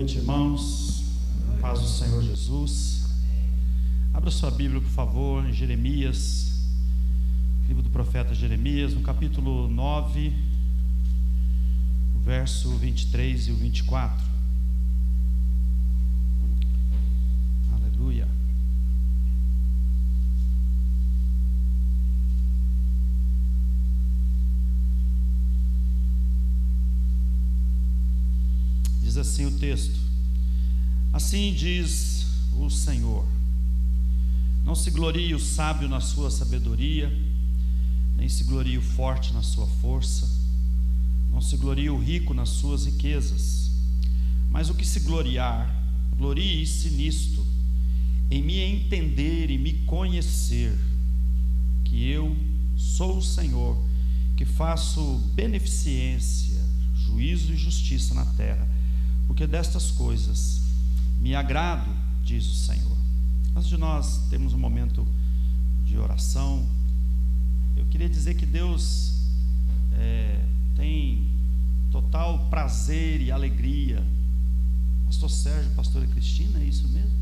noite, irmãos. Paz do Senhor Jesus. Abra sua Bíblia, por favor, em Jeremias, livro do profeta Jeremias, no capítulo 9, verso 23 e o 24. Aleluia. Diz assim o texto: Assim diz o Senhor: Não se glorie o sábio na sua sabedoria, nem se glorie o forte na sua força, não se glorie o rico nas suas riquezas, mas o que se gloriar, glorie-se nisto, em me entender e me conhecer, que eu sou o Senhor, que faço beneficência, juízo e justiça na terra porque destas coisas me agrado, diz o Senhor. Antes de nós termos um momento de oração, eu queria dizer que Deus é, tem total prazer e alegria. Pastor Sérgio, pastora Cristina, é isso mesmo?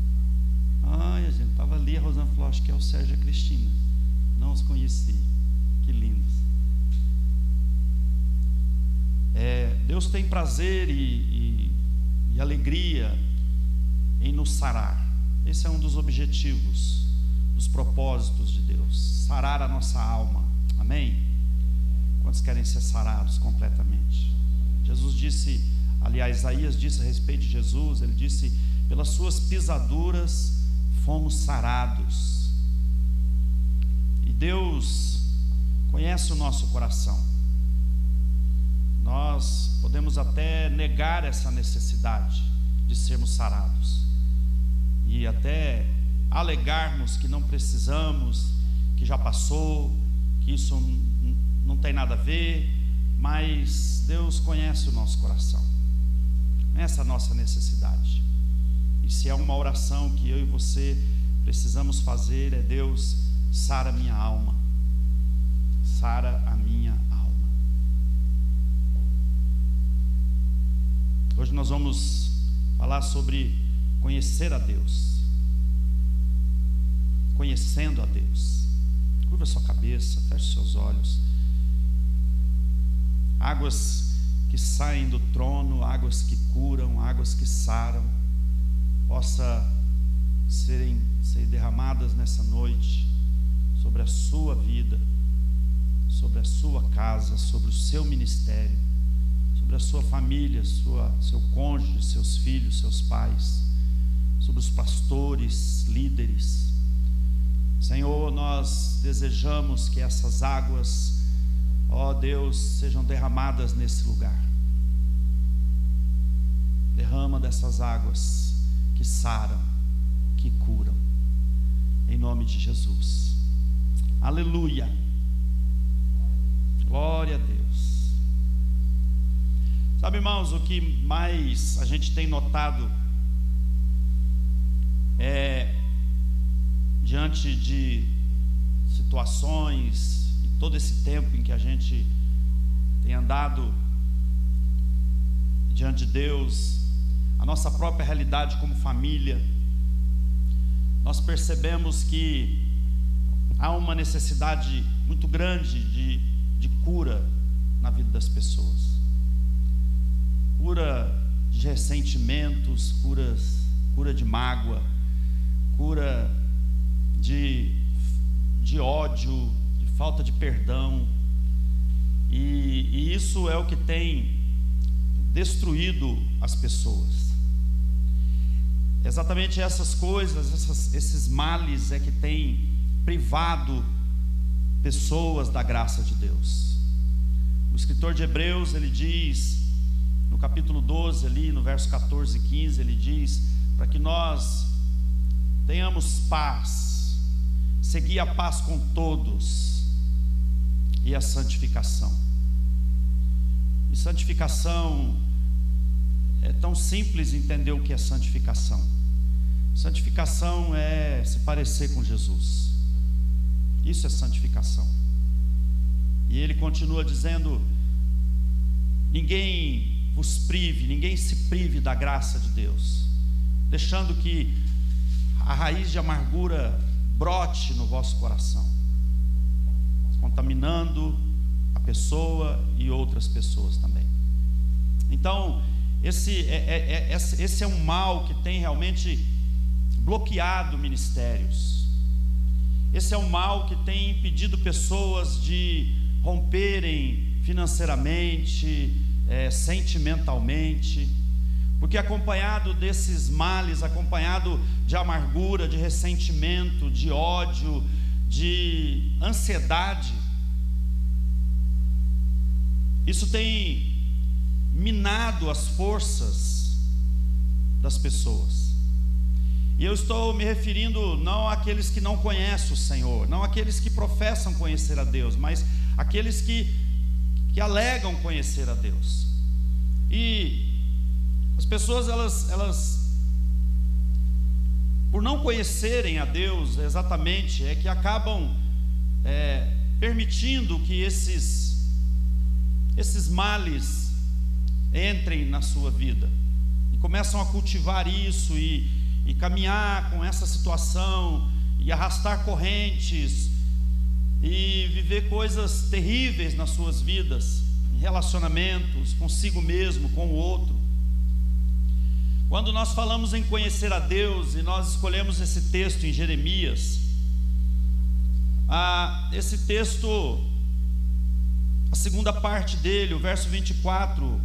Ai, a gente estava ali, a Rosana falou, acho que é o Sérgio e a Cristina. Não os conheci. Que lindos. É, Deus tem prazer e, e alegria em nos sarar. Esse é um dos objetivos, dos propósitos de Deus, sarar a nossa alma. Amém? Quantos querem ser sarados completamente? Jesus disse, aliás, Isaías disse a respeito de Jesus, ele disse: pelas suas pisaduras fomos sarados. E Deus conhece o nosso coração. Nós podemos até negar essa necessidade de sermos sarados. E até alegarmos que não precisamos, que já passou, que isso não tem nada a ver, mas Deus conhece o nosso coração, essa é a nossa necessidade. E se é uma oração que eu e você precisamos fazer, é Deus, sara minha alma, sara a Hoje nós vamos falar sobre conhecer a Deus. Conhecendo a Deus. Curva sua cabeça, feche seus olhos. Águas que saem do trono, águas que curam, águas que saram, possa serem ser derramadas nessa noite sobre a sua vida, sobre a sua casa, sobre o seu ministério a sua família, sua, seu cônjuge, seus filhos, seus pais, sobre os pastores, líderes. Senhor, nós desejamos que essas águas, ó Deus, sejam derramadas nesse lugar. Derrama dessas águas que saram, que curam, em nome de Jesus. Aleluia. Glória a Deus. Sabe, irmãos, o que mais a gente tem notado é diante de situações e todo esse tempo em que a gente tem andado diante de Deus, a nossa própria realidade como família, nós percebemos que há uma necessidade muito grande de, de cura na vida das pessoas cura de ressentimentos, curas, cura de mágoa, cura de, de ódio, de falta de perdão. E, e isso é o que tem destruído as pessoas. Exatamente essas coisas, essas, esses males é que tem privado pessoas da graça de Deus. O escritor de Hebreus ele diz capítulo 12, ali no verso 14 e 15, ele diz: para que nós tenhamos paz, seguir a paz com todos e a santificação. E santificação é tão simples entender o que é santificação. Santificação é se parecer com Jesus. Isso é santificação. E ele continua dizendo: ninguém vos prive, ninguém se prive da graça de Deus, deixando que a raiz de amargura brote no vosso coração, contaminando a pessoa e outras pessoas também. Então, esse é, é, é, esse é um mal que tem realmente bloqueado ministérios. Esse é um mal que tem impedido pessoas de romperem financeiramente, é, sentimentalmente, porque acompanhado desses males, acompanhado de amargura, de ressentimento, de ódio, de ansiedade, isso tem minado as forças das pessoas. E eu estou me referindo não àqueles que não conhecem o Senhor, não àqueles que professam conhecer a Deus, mas aqueles que, que alegam conhecer a Deus. E as pessoas, elas, elas, por não conhecerem a Deus exatamente, é que acabam é, permitindo que esses, esses males entrem na sua vida e começam a cultivar isso e, e caminhar com essa situação e arrastar correntes e viver coisas terríveis nas suas vidas, em relacionamentos, consigo mesmo, com o outro. Quando nós falamos em conhecer a Deus e nós escolhemos esse texto em Jeremias, ah, esse texto, a segunda parte dele, o verso 24,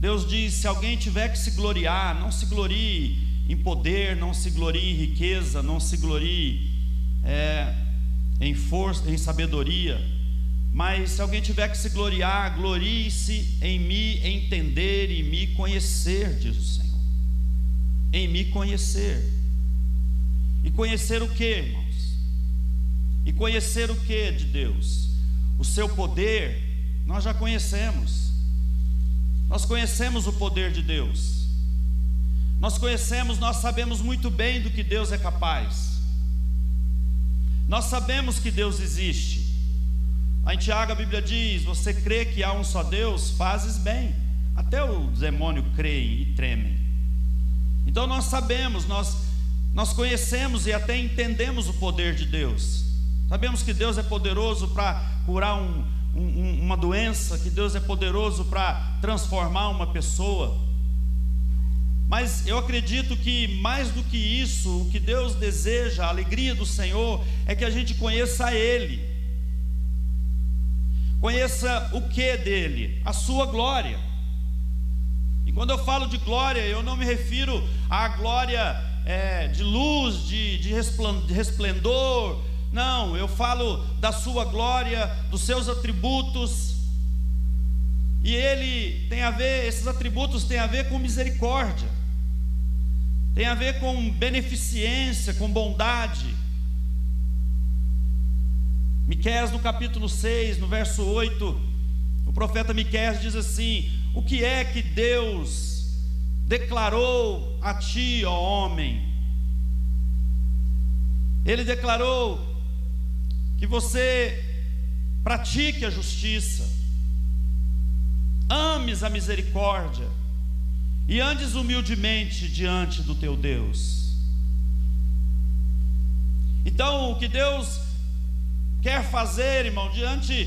Deus diz: se alguém tiver que se gloriar, não se glorie em poder, não se glorie em riqueza, não se glorie é, em força, em sabedoria. Mas se alguém tiver que se gloriar, glorie-se em me entender e me conhecer, diz o Senhor. Em me conhecer. E conhecer o que, irmãos? E conhecer o que de Deus? O seu poder, nós já conhecemos. Nós conhecemos o poder de Deus. Nós conhecemos, nós sabemos muito bem do que Deus é capaz. Nós sabemos que Deus existe. Lá em Tiago a Bíblia diz: Você crê que há um só Deus? Fazes bem. Até o demônio creem e tremem. Então nós sabemos, nós, nós conhecemos e até entendemos o poder de Deus. Sabemos que Deus é poderoso para curar um, um, uma doença, que Deus é poderoso para transformar uma pessoa. Mas eu acredito que mais do que isso, o que Deus deseja, a alegria do Senhor, é que a gente conheça Ele. Conheça o que dele? A sua glória. E quando eu falo de glória, eu não me refiro à glória é, de luz, de, de resplendor. Não, eu falo da sua glória, dos seus atributos. E ele tem a ver, esses atributos têm a ver com misericórdia tem a ver com beneficência, com bondade. Miqueias no capítulo 6, no verso 8, o profeta Miqueias diz assim: O que é que Deus declarou a ti, ó homem? Ele declarou que você pratique a justiça, ames a misericórdia, e andes humildemente diante do teu Deus. Então, o que Deus quer fazer, irmão, diante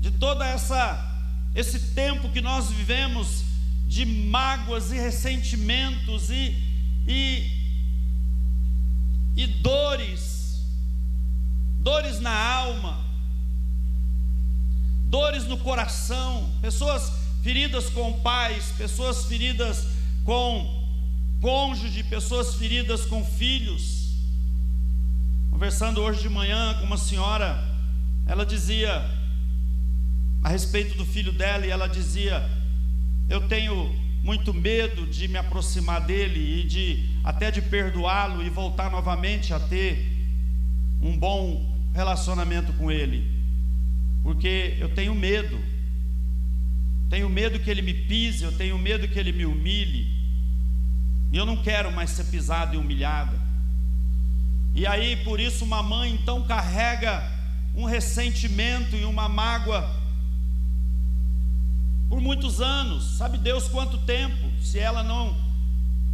de toda essa esse tempo que nós vivemos de mágoas e ressentimentos e, e, e dores, dores na alma, dores no coração, pessoas feridas com pais, pessoas feridas com cônjuge, pessoas feridas com filhos. Conversando hoje de manhã com uma senhora, ela dizia a respeito do filho dela e ela dizia: "Eu tenho muito medo de me aproximar dele e de até de perdoá-lo e voltar novamente a ter um bom relacionamento com ele, porque eu tenho medo tenho medo que ele me pise, eu tenho medo que ele me humilhe. E eu não quero mais ser pisado e humilhada. E aí, por isso, uma mãe então carrega um ressentimento e uma mágoa por muitos anos, sabe Deus quanto tempo, se ela não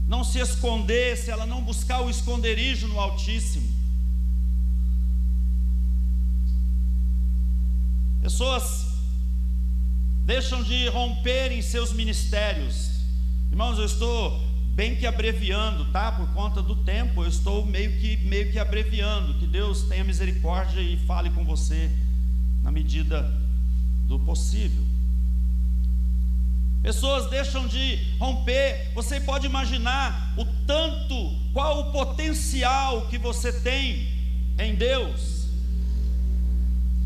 não se esconder, se ela não buscar o esconderijo no Altíssimo. Pessoas deixam de romper em seus ministérios. Irmãos, eu estou bem que abreviando, tá? Por conta do tempo, eu estou meio que meio que abreviando. Que Deus tenha misericórdia e fale com você na medida do possível. Pessoas deixam de romper. Você pode imaginar o tanto, qual o potencial que você tem em Deus.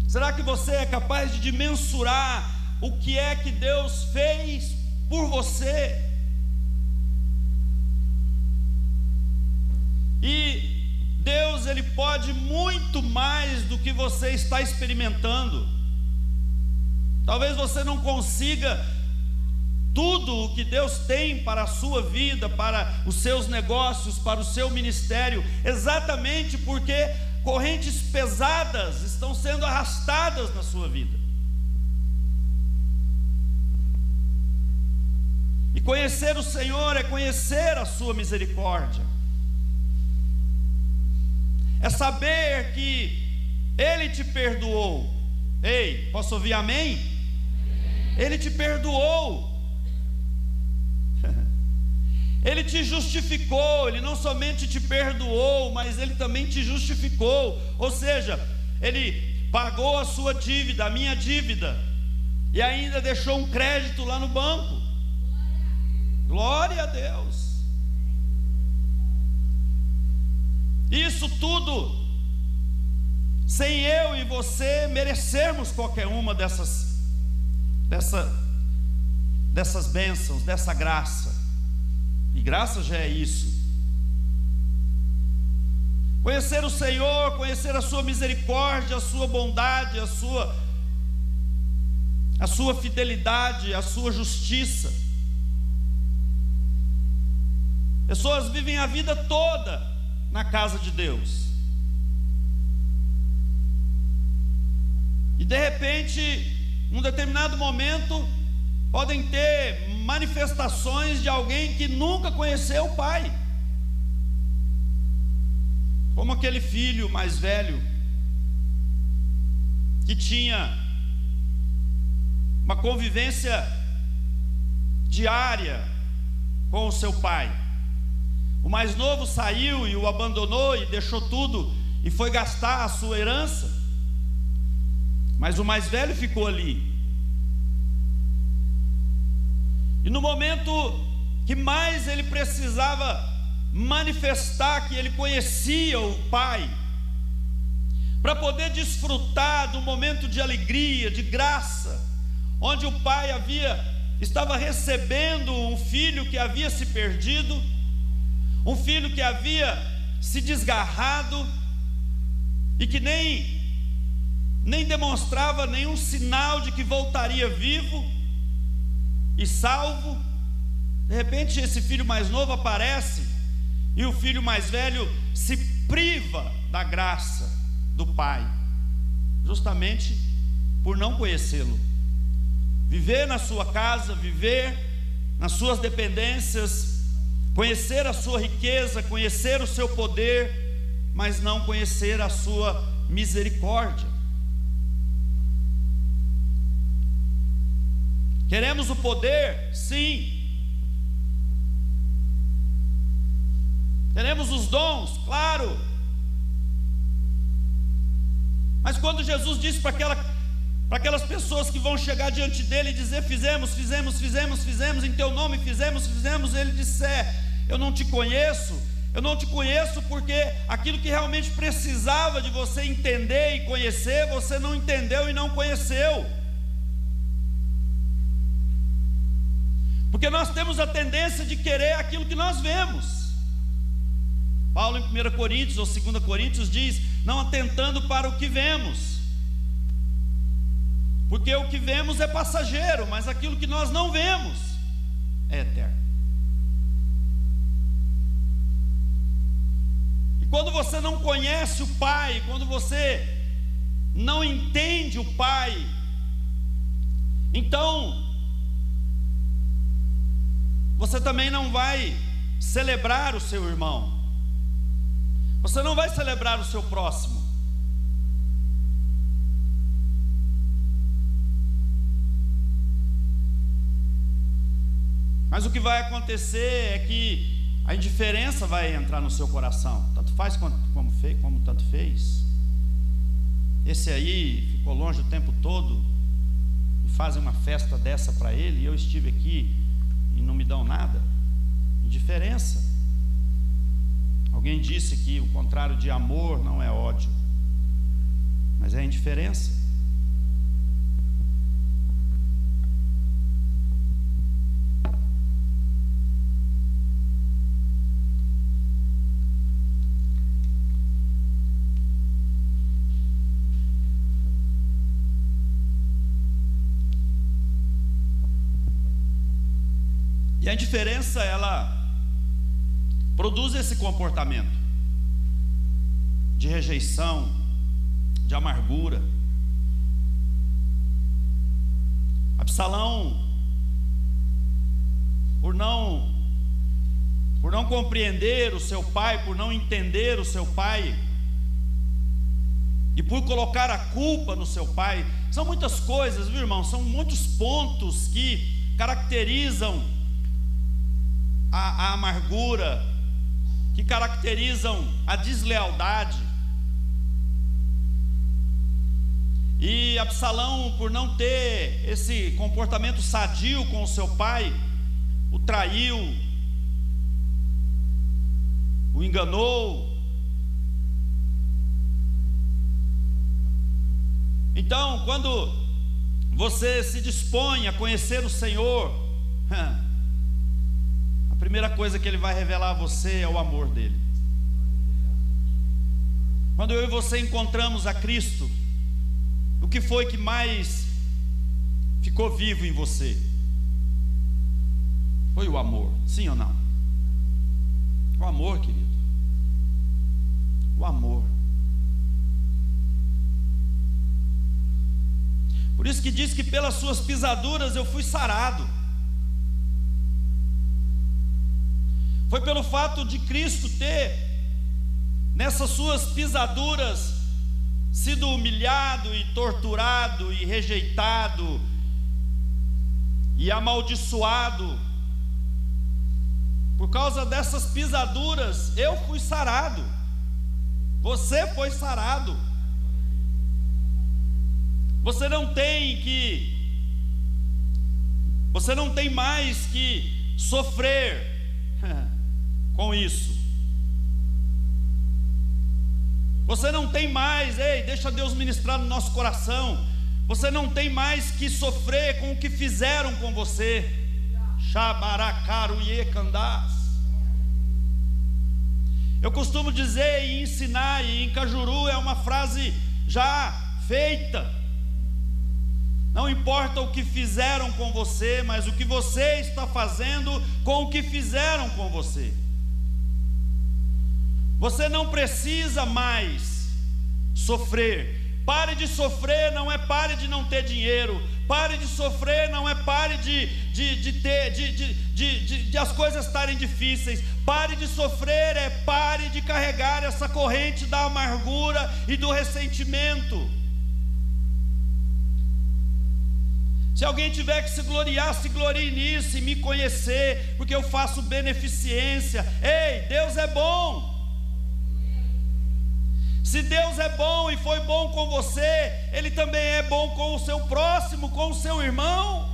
Será que você é capaz de mensurar o que é que Deus fez por você? E Deus, Ele pode muito mais do que você está experimentando. Talvez você não consiga tudo o que Deus tem para a sua vida, para os seus negócios, para o seu ministério, exatamente porque correntes pesadas estão sendo arrastadas na sua vida. E conhecer o Senhor é conhecer a sua misericórdia, é saber que Ele te perdoou. Ei, posso ouvir amém? Ele te perdoou. Ele te justificou, ele não somente te perdoou, mas ele também te justificou. Ou seja, ele pagou a sua dívida, a minha dívida, e ainda deixou um crédito lá no banco. Glória a Deus. Isso tudo sem eu e você merecermos qualquer uma dessas dessa, dessas bênçãos, dessa graça. E graça já é isso. Conhecer o Senhor, conhecer a sua misericórdia, a sua bondade, a sua a sua fidelidade, a sua justiça. Pessoas vivem a vida toda na casa de Deus. E de repente, num determinado momento, podem ter manifestações de alguém que nunca conheceu o pai. Como aquele filho mais velho que tinha uma convivência diária com o seu pai. O mais novo saiu e o abandonou e deixou tudo e foi gastar a sua herança. Mas o mais velho ficou ali. E no momento que mais ele precisava manifestar que ele conhecia o Pai, para poder desfrutar do momento de alegria, de graça, onde o pai havia estava recebendo um filho que havia se perdido, um filho que havia se desgarrado e que nem nem demonstrava nenhum sinal de que voltaria vivo e salvo. De repente, esse filho mais novo aparece e o filho mais velho se priva da graça do pai, justamente por não conhecê-lo. Viver na sua casa, viver nas suas dependências, conhecer a sua riqueza, conhecer o seu poder, mas não conhecer a sua misericórdia. Queremos o poder? Sim. Queremos os dons? Claro. Mas quando Jesus disse para aquela, para aquelas pessoas que vão chegar diante dele e dizer: Fizemos, fizemos, fizemos, fizemos, em teu nome fizemos, fizemos, ele disse: Eu não te conheço, eu não te conheço porque aquilo que realmente precisava de você entender e conhecer, você não entendeu e não conheceu. Porque nós temos a tendência de querer aquilo que nós vemos. Paulo em 1 Coríntios ou 2 Coríntios diz: não atentando para o que vemos. Porque o que vemos é passageiro, mas aquilo que nós não vemos é eterno. E quando você não conhece o Pai, quando você não entende o Pai, então você também não vai celebrar o seu irmão, você não vai celebrar o seu próximo. Mas o que vai acontecer é que a indiferença vai entrar no seu coração, tanto faz como, fez, como tanto fez. Esse aí ficou longe o tempo todo e fazem uma festa dessa para ele, e eu estive aqui e não me dão nada. Indiferença. Alguém disse que o contrário de amor não é ódio, mas é indiferença. E a indiferença, ela produz esse comportamento de rejeição, de amargura. Absalão, por não por não compreender o seu pai, por não entender o seu pai, e por colocar a culpa no seu pai, são muitas coisas, viu irmão? São muitos pontos que caracterizam a, a amargura, que caracterizam a deslealdade. E Absalão, por não ter esse comportamento sadio com o seu pai, o traiu, o enganou. Então, quando você se dispõe a conhecer o Senhor, primeira coisa que ele vai revelar a você é o amor dele. Quando eu e você encontramos a Cristo, o que foi que mais ficou vivo em você? Foi o amor, sim ou não? O amor, querido. O amor. Por isso que diz que pelas suas pisaduras eu fui sarado. Foi pelo fato de Cristo ter, nessas suas pisaduras, sido humilhado e torturado e rejeitado e amaldiçoado. Por causa dessas pisaduras, eu fui sarado. Você foi sarado. Você não tem que você não tem mais que sofrer com isso. Você não tem mais, ei, deixa Deus ministrar no nosso coração. Você não tem mais que sofrer com o que fizeram com você. Eu costumo dizer e ensinar, e em Cajuru é uma frase já feita. Não importa o que fizeram com você, mas o que você está fazendo com o que fizeram com você. Você não precisa mais sofrer. Pare de sofrer não é pare de não ter dinheiro. Pare de sofrer não é pare de, de, de ter, de, de, de, de as coisas estarem difíceis. Pare de sofrer é pare de carregar essa corrente da amargura e do ressentimento. Se alguém tiver que se gloriar, se glorie nisso e me conhecer, porque eu faço beneficência. Ei, Deus é bom. Se Deus é bom e foi bom com você, Ele também é bom com o seu próximo, com o seu irmão.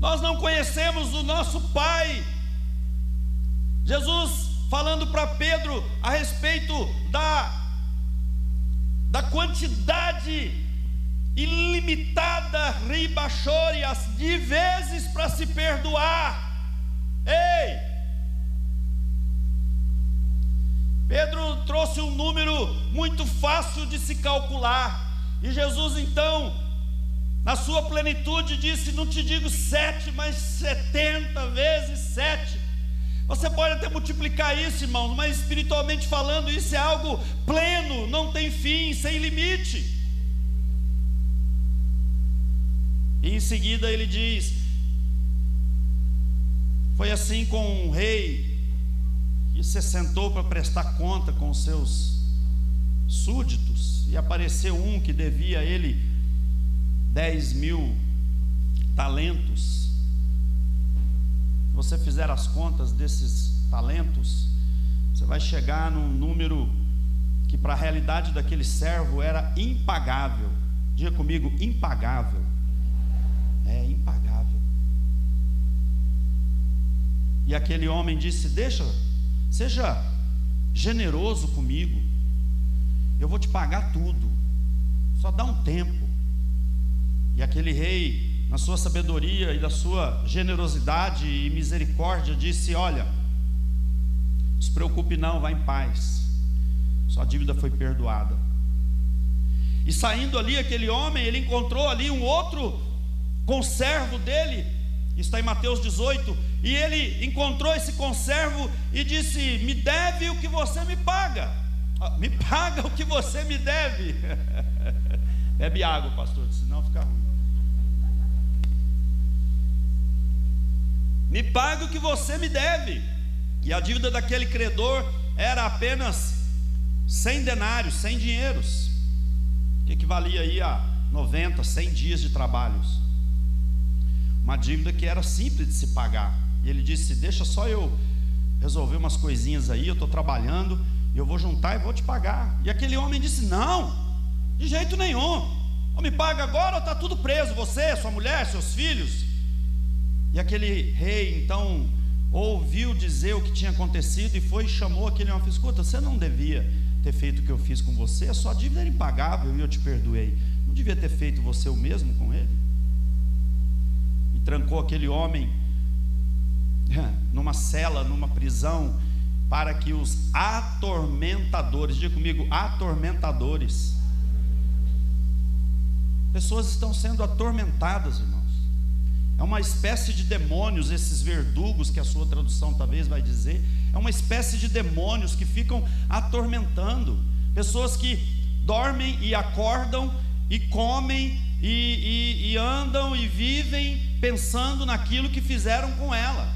Nós não conhecemos o nosso Pai. Jesus falando para Pedro a respeito da, da quantidade ilimitada, ribachorias, de vezes para se perdoar. Ei! Pedro trouxe um número muito fácil de se calcular, e Jesus então, na sua plenitude, disse: Não te digo sete, mas setenta vezes sete. Você pode até multiplicar isso, irmãos, mas espiritualmente falando, isso é algo pleno, não tem fim, sem limite. E em seguida ele diz: Foi assim com um rei que se sentou para prestar conta com seus súditos e apareceu um que devia a ele dez mil talentos. Você fizer as contas desses talentos, você vai chegar num número que para a realidade daquele servo era impagável. Diga comigo, impagável. É impagável. E aquele homem disse: Deixa, seja generoso comigo, eu vou te pagar tudo, só dá um tempo. E aquele rei, na sua sabedoria e da sua generosidade e misericórdia, disse: Olha, não se preocupe, não, vá em paz, sua dívida foi perdoada. E saindo ali, aquele homem, ele encontrou ali um outro conservo dele, está em Mateus 18, e ele encontrou esse conservo e disse: Me deve o que você me paga, ah, me paga o que você me deve. Bebe água, pastor, senão fica ruim. Me paga o que você me deve. E a dívida daquele credor era apenas 100 denários, 100 dinheiros, que equivalia aí a 90, 100 dias de trabalhos. Uma dívida que era simples de se pagar. E ele disse: Deixa só eu resolver umas coisinhas aí, eu estou trabalhando, eu vou juntar e vou te pagar. E aquele homem disse: Não, de jeito nenhum. Ou me paga agora ou está tudo preso, você, sua mulher, seus filhos. E aquele rei então ouviu dizer o que tinha acontecido e foi e chamou aquele homem e disse: Escuta, você não devia ter feito o que eu fiz com você, a sua dívida era impagável e eu te perdoei. Não devia ter feito você o mesmo com ele? Trancou aquele homem numa cela, numa prisão, para que os atormentadores, diga comigo, atormentadores. Pessoas estão sendo atormentadas, irmãos. É uma espécie de demônios, esses verdugos que a sua tradução talvez vai dizer. É uma espécie de demônios que ficam atormentando. Pessoas que dormem e acordam e comem e, e, e andam e vivem pensando naquilo que fizeram com ela.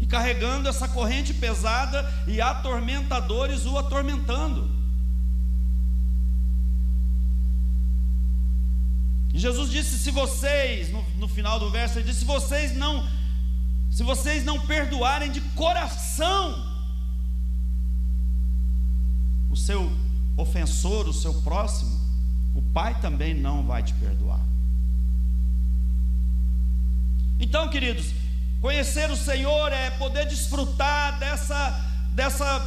E carregando essa corrente pesada e atormentadores o atormentando. E Jesus disse: se vocês, no, no final do verso, ele disse: se vocês não, se vocês não perdoarem de coração o seu ofensor, o seu próximo, o Pai também não vai te perdoar. Então, queridos, conhecer o Senhor é poder desfrutar dessa, dessa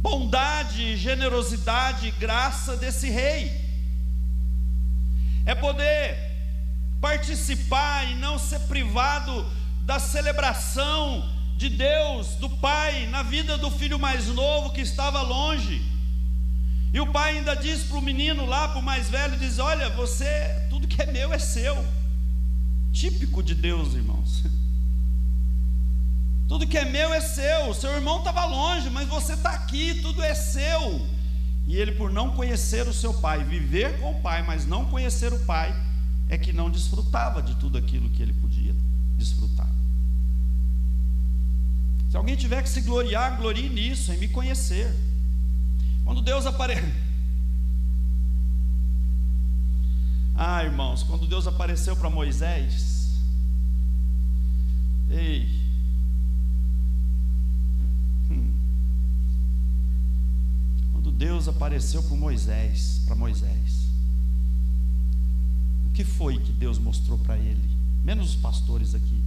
bondade, generosidade, graça desse Rei. É poder participar e não ser privado da celebração de Deus, do Pai, na vida do filho mais novo que estava longe. E o pai ainda diz para o menino lá, para o mais velho, diz: Olha, você, tudo que é meu é seu. Típico de Deus, irmãos. Tudo que é meu é seu. Seu irmão estava longe, mas você está aqui, tudo é seu. E ele, por não conhecer o seu pai, viver com o pai, mas não conhecer o pai, é que não desfrutava de tudo aquilo que ele podia desfrutar. Se alguém tiver que se gloriar, glorie nisso, em me conhecer. Quando Deus apareceu. Ah, irmãos, quando Deus apareceu para Moisés, ei, hum, quando Deus apareceu para Moisés, para Moisés, o que foi que Deus mostrou para ele? Menos os pastores aqui,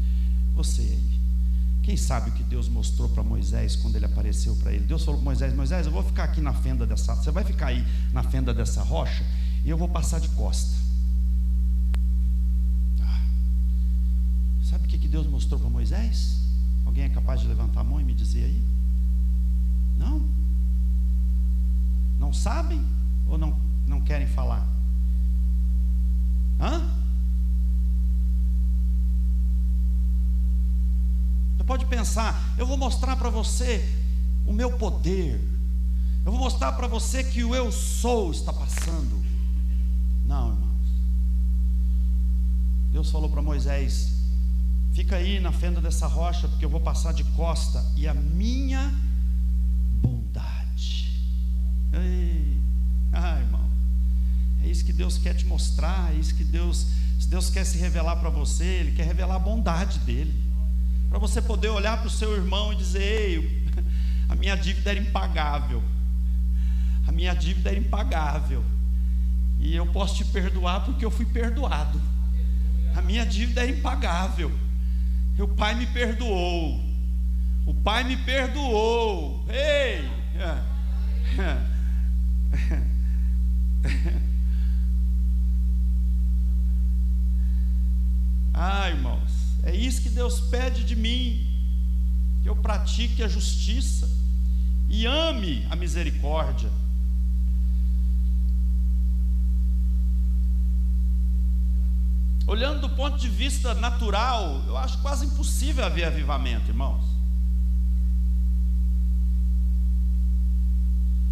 você aí. Quem sabe o que Deus mostrou para Moisés quando ele apareceu para ele? Deus falou para Moisés: Moisés, eu vou ficar aqui na fenda dessa, você vai ficar aí na fenda dessa rocha e eu vou passar de costa. Ah, sabe o que Deus mostrou para Moisés? Alguém é capaz de levantar a mão e me dizer aí? Não? Não sabem ou não, não querem falar? Hã? Você pode pensar, eu vou mostrar para você o meu poder. Eu vou mostrar para você que o eu sou está passando. Não, irmãos. Deus falou para Moisés: Fica aí na fenda dessa rocha, porque eu vou passar de costa e a minha bondade. Ei, ah, irmão, é isso que Deus quer te mostrar, é isso que Deus, se Deus quer se revelar para você, Ele quer revelar a bondade dele, para você poder olhar para o seu irmão e dizer: Ei, a minha dívida era impagável, a minha dívida era impagável, e eu posso te perdoar porque eu fui perdoado. A minha dívida era impagável. E o Pai me perdoou. O Pai me perdoou. Ei! Ah, irmãos, é isso que Deus pede de mim, que eu pratique a justiça e ame a misericórdia. Olhando do ponto de vista natural, eu acho quase impossível haver avivamento, irmãos.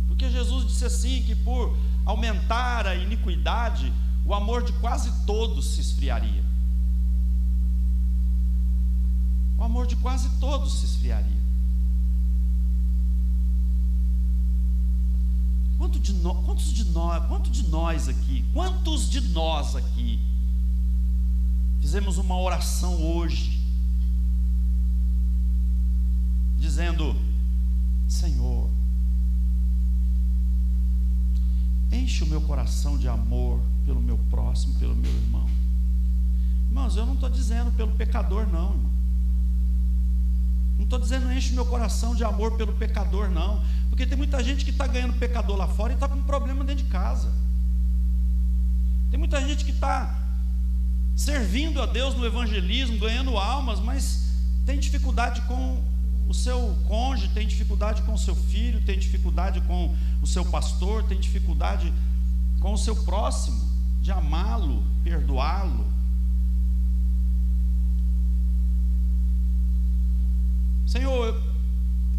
Porque Jesus disse assim: que por aumentar a iniquidade, o amor de quase todos se esfriaria. O amor de quase todos se esfriaria. Quanto de no, quantos de nós, quanto de nós aqui, quantos de nós aqui Fizemos uma oração hoje, dizendo: Senhor, enche o meu coração de amor pelo meu próximo, pelo meu irmão. Irmãos, eu não estou dizendo pelo pecador, não, irmão. Não estou dizendo enche o meu coração de amor pelo pecador, não. Porque tem muita gente que está ganhando pecador lá fora e está com um problema dentro de casa. Tem muita gente que está servindo a Deus no evangelismo, ganhando almas, mas tem dificuldade com o seu cônjuge, tem dificuldade com o seu filho, tem dificuldade com o seu pastor, tem dificuldade com o seu próximo, de amá-lo, perdoá-lo. Senhor,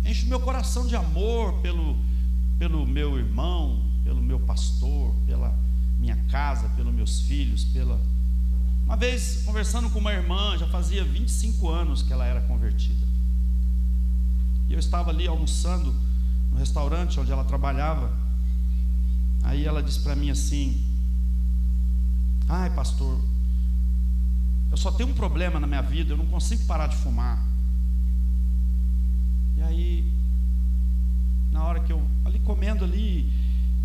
enche meu coração de amor pelo, pelo meu irmão, pelo meu pastor, pela minha casa, pelos meus filhos, pela uma vez, conversando com uma irmã, já fazia 25 anos que ela era convertida. E eu estava ali almoçando no restaurante onde ela trabalhava. Aí ela disse para mim assim: Ai, pastor, eu só tenho um problema na minha vida, eu não consigo parar de fumar. E aí, na hora que eu, ali comendo ali,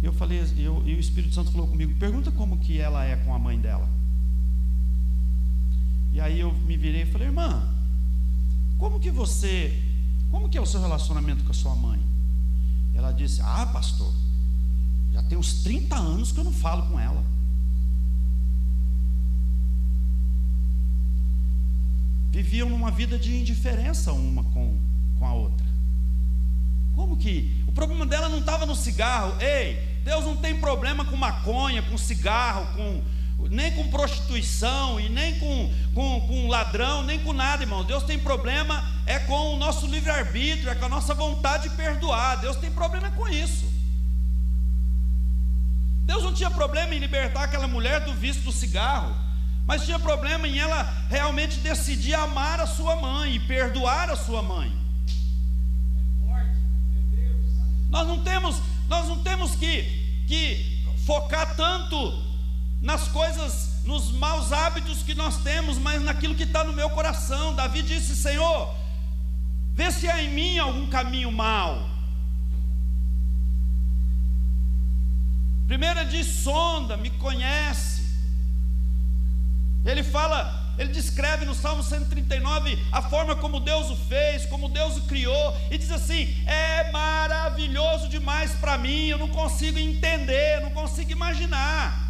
eu falei, eu, e o Espírito Santo falou comigo: pergunta como que ela é com a mãe dela. E aí eu me virei e falei, irmã, como que você, como que é o seu relacionamento com a sua mãe? Ela disse, ah, pastor, já tem uns 30 anos que eu não falo com ela. Viviam numa vida de indiferença uma com, com a outra. Como que? O problema dela não estava no cigarro. Ei, Deus não tem problema com maconha, com cigarro, com nem com prostituição e nem com, com, com ladrão, nem com nada, irmão. Deus tem problema é com o nosso livre-arbítrio, é com a nossa vontade de perdoar. Deus tem problema com isso. Deus não tinha problema em libertar aquela mulher do vício do cigarro, mas tinha problema em ela realmente decidir amar a sua mãe e perdoar a sua mãe. Nós não temos, nós não temos que, que focar tanto nas coisas, nos maus hábitos que nós temos, mas naquilo que está no meu coração. Davi disse: Senhor, vê se há em mim algum caminho mau. Primeira diz: sonda, me conhece. Ele fala, ele descreve no Salmo 139 a forma como Deus o fez, como Deus o criou, e diz assim: é maravilhoso demais para mim, eu não consigo entender, não consigo imaginar.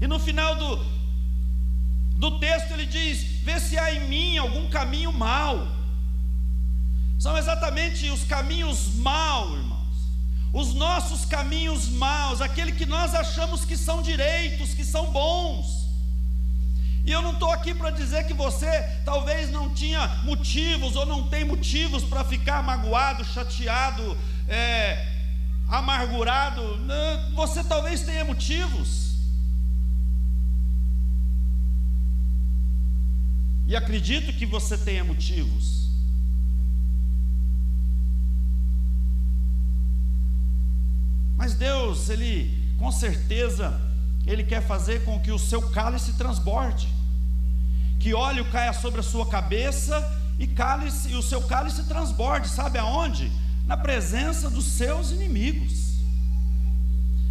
E no final do, do texto ele diz: Vê se há em mim algum caminho mau. São exatamente os caminhos maus, irmãos. Os nossos caminhos maus, aquele que nós achamos que são direitos, que são bons. E eu não estou aqui para dizer que você talvez não tinha motivos ou não tem motivos para ficar magoado, chateado, é, amargurado. Você talvez tenha motivos. E acredito que você tenha motivos. Mas Deus, Ele, com certeza, Ele quer fazer com que o seu cálice transborde, que óleo caia sobre a sua cabeça e, cálice, e o seu cálice transborde, sabe aonde? Na presença dos seus inimigos.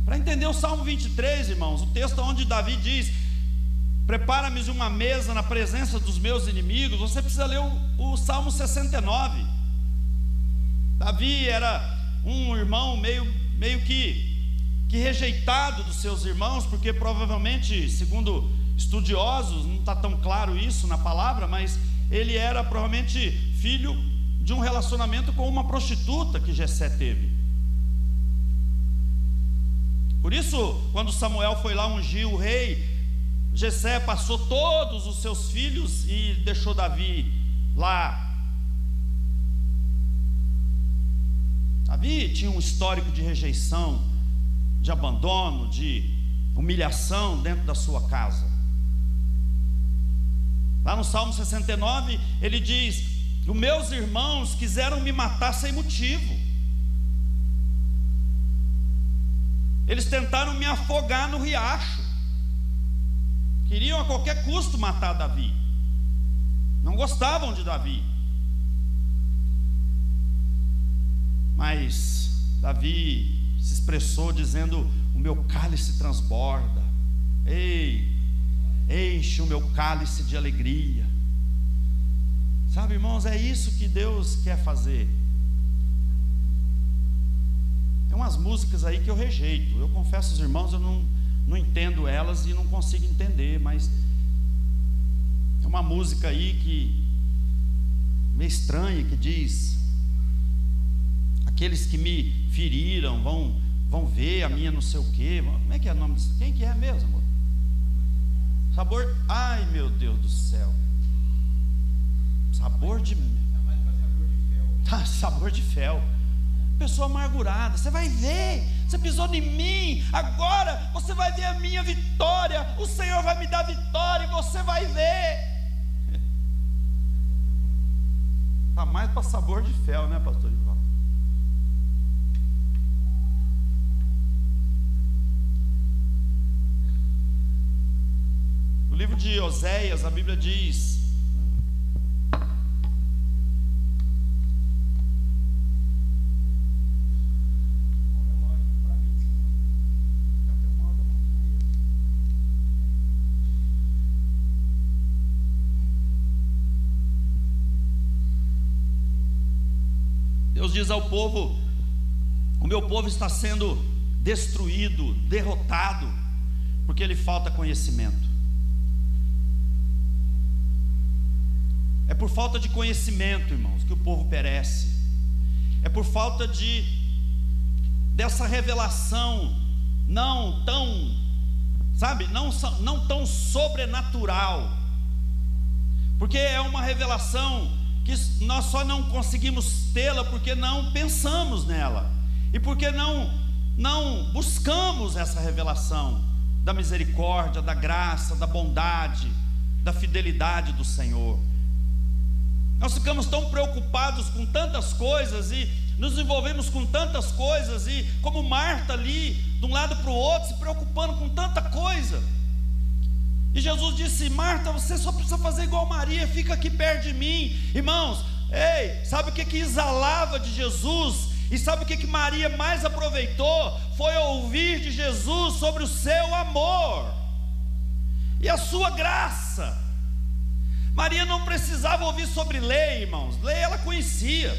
Para entender o Salmo 23, irmãos, o texto onde Davi diz: Prepara-me uma mesa na presença dos meus inimigos, você precisa ler o, o Salmo 69. Davi era um irmão meio, meio que, que rejeitado dos seus irmãos, porque provavelmente, segundo estudiosos, não está tão claro isso na palavra, mas ele era provavelmente filho de um relacionamento com uma prostituta que Jessé teve. Por isso, quando Samuel foi lá ungir o rei, Jessé passou todos os seus filhos e deixou Davi lá. Davi tinha um histórico de rejeição, de abandono, de humilhação dentro da sua casa. Lá no Salmo 69, ele diz: Os meus irmãos quiseram me matar sem motivo. Eles tentaram me afogar no riacho. Queriam a qualquer custo matar Davi. Não gostavam de Davi. Mas Davi se expressou dizendo: O meu cálice transborda. Ei, enche o meu cálice de alegria. Sabe, irmãos, é isso que Deus quer fazer. Tem umas músicas aí que eu rejeito. Eu confesso aos irmãos, eu não, não entendo elas e não consigo entender, mas é uma música aí que meio estranha que diz: aqueles que me feriram vão vão ver a minha não sei o quê. Como é que é o nome disso? Quem que é mesmo, amor? Sabor, ai meu Deus do céu. Sabor de Tá, sabor de fel pessoa amargurada. Você vai ver, você pisou em mim, a minha vitória. O Senhor vai me dar vitória e você vai ver. Está mais para sabor de fel, né, pastor Ivan? No livro de Oséias, a Bíblia diz Deus diz ao povo: o meu povo está sendo destruído, derrotado, porque lhe falta conhecimento. É por falta de conhecimento, irmãos, que o povo perece. É por falta de dessa revelação não tão, sabe, não, não tão sobrenatural. Porque é uma revelação que nós só não conseguimos tê-la porque não pensamos nela e porque não não buscamos essa revelação da misericórdia, da graça, da bondade, da fidelidade do Senhor. Nós ficamos tão preocupados com tantas coisas e nos envolvemos com tantas coisas e como Marta ali, de um lado para o outro, se preocupando com tanta coisa. E Jesus disse: Marta, você só precisa fazer igual Maria, fica aqui perto de mim. Irmãos, ei, sabe o que, que exalava de Jesus? E sabe o que, que Maria mais aproveitou? Foi ouvir de Jesus sobre o seu amor e a sua graça. Maria não precisava ouvir sobre lei, irmãos, lei ela conhecia.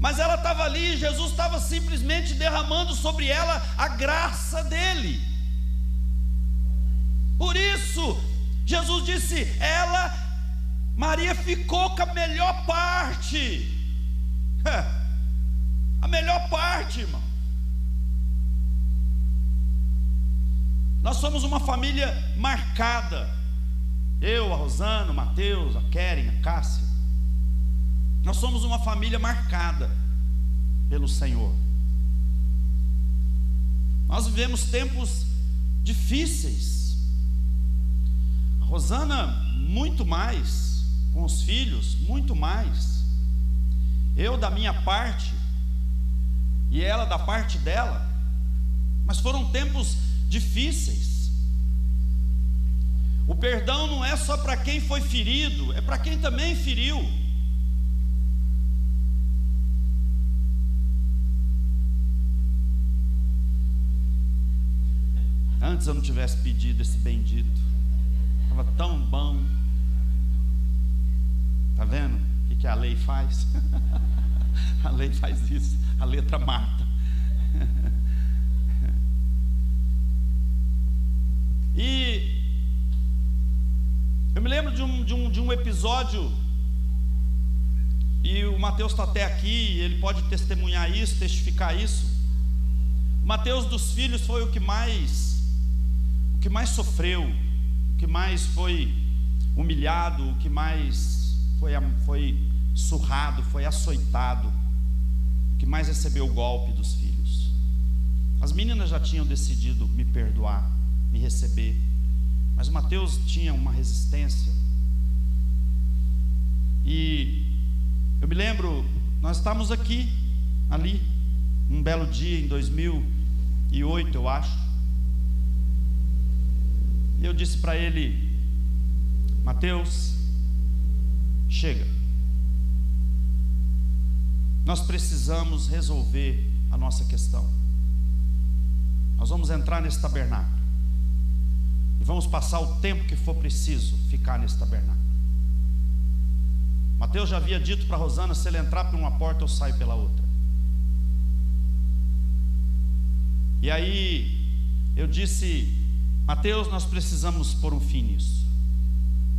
Mas ela estava ali, Jesus estava simplesmente derramando sobre ela a graça dele. Por isso, Jesus disse: ela, Maria ficou com a melhor parte. a melhor parte, irmão. Nós somos uma família marcada. Eu, a Rosana, o Mateus, a Keren, a Cássia. Nós somos uma família marcada pelo Senhor. Nós vivemos tempos difíceis Rosana, muito mais, com os filhos, muito mais. Eu da minha parte, e ela da parte dela. Mas foram tempos difíceis. O perdão não é só para quem foi ferido, é para quem também feriu. Antes eu não tivesse pedido esse bendito. Estava tão bom. Está vendo o que a lei faz? a lei faz isso. A letra mata. e eu me lembro de um, de um, de um episódio, e o Mateus está até aqui, ele pode testemunhar isso, testificar isso. Mateus dos filhos foi o que mais o que mais sofreu, que mais foi humilhado, o que mais foi, foi surrado, foi açoitado, o que mais recebeu o golpe dos filhos. As meninas já tinham decidido me perdoar, me receber, mas Mateus tinha uma resistência. E eu me lembro, nós estávamos aqui, ali, um belo dia em 2008, eu acho. E eu disse para ele: Mateus, chega. Nós precisamos resolver a nossa questão. Nós vamos entrar nesse tabernáculo. E vamos passar o tempo que for preciso ficar nesse tabernáculo. Mateus já havia dito para Rosana: se ele entrar por uma porta, eu saio pela outra. E aí eu disse Mateus, nós precisamos pôr um fim nisso.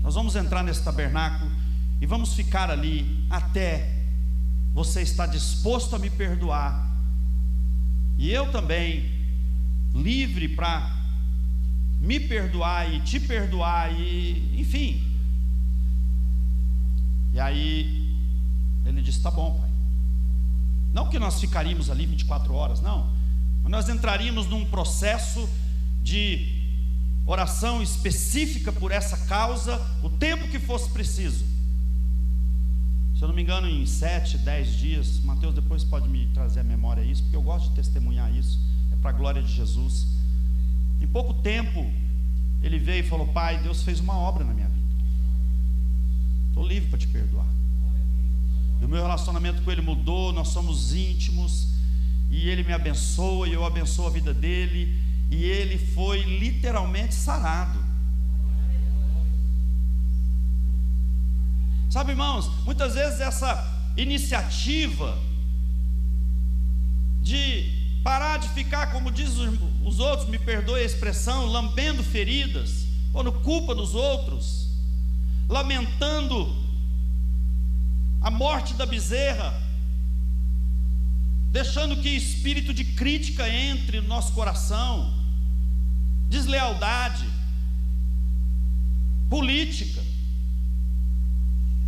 Nós vamos entrar nesse tabernáculo e vamos ficar ali até você estar disposto a me perdoar. E eu também, livre para me perdoar e te perdoar, e enfim. E aí ele disse: Tá bom, pai. Não que nós ficaríamos ali 24 horas, não. Mas nós entraríamos num processo de oração específica por essa causa, o tempo que fosse preciso. Se eu não me engano, em sete, dez dias, Mateus depois pode me trazer a memória isso, porque eu gosto de testemunhar isso, é para a glória de Jesus. Em pouco tempo, ele veio e falou: Pai, Deus fez uma obra na minha vida, estou livre para te perdoar. E o meu relacionamento com Ele mudou, nós somos íntimos, e Ele me abençoa, e eu abençoo a vida dele e ele foi literalmente sarado. Sabe, irmãos, muitas vezes essa iniciativa de parar de ficar, como diz os outros, me perdoe a expressão, lambendo feridas, pondo culpa dos outros, lamentando a morte da bezerra, deixando que espírito de crítica entre no nosso coração, deslealdade, política.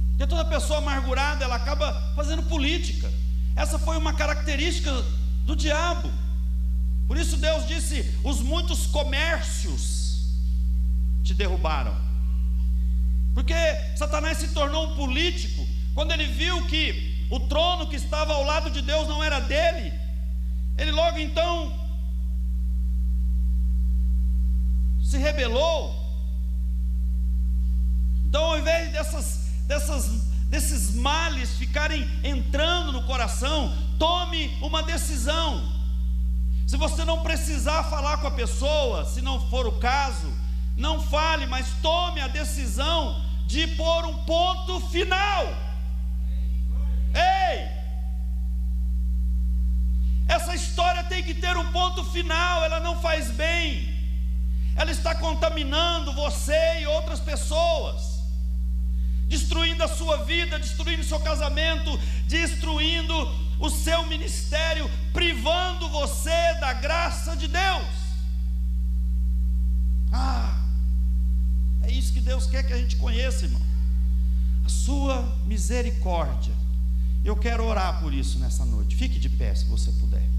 Porque toda pessoa amargurada, ela acaba fazendo política. Essa foi uma característica do diabo. Por isso Deus disse: os muitos comércios te derrubaram. Porque Satanás se tornou um político quando ele viu que o trono que estava ao lado de Deus não era dele. Ele logo então se rebelou. Então, ao invés dessas, dessas, desses males ficarem entrando no coração, tome uma decisão. Se você não precisar falar com a pessoa, se não for o caso, não fale, mas tome a decisão de pôr um ponto final. Ei! Essa história tem que ter um ponto final, ela não faz bem ela está contaminando você e outras pessoas, destruindo a sua vida, destruindo o seu casamento, destruindo o seu ministério, privando você da graça de Deus. Ah, é isso que Deus quer que a gente conheça, irmão. A sua misericórdia. Eu quero orar por isso nessa noite. Fique de pé se você puder.